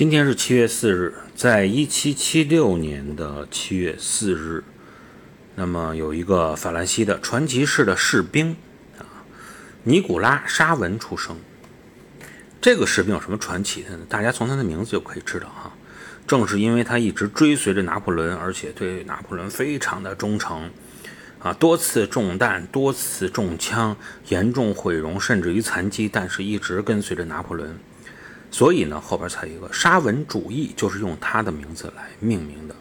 今天是七月四日，在一七七六年的七月四日，那么有一个法兰西的传奇式的士兵啊，尼古拉·沙文出生。这个士兵有什么传奇的呢？大家从他的名字就可以知道哈。正是因为他一直追随着拿破仑，而且对拿破仑非常的忠诚啊，多次中弹，多次中枪，严重毁容，甚至于残疾，但是一直跟随着拿破仑。所以呢，后边才有一个沙文主义，就是用他的名字来命名的。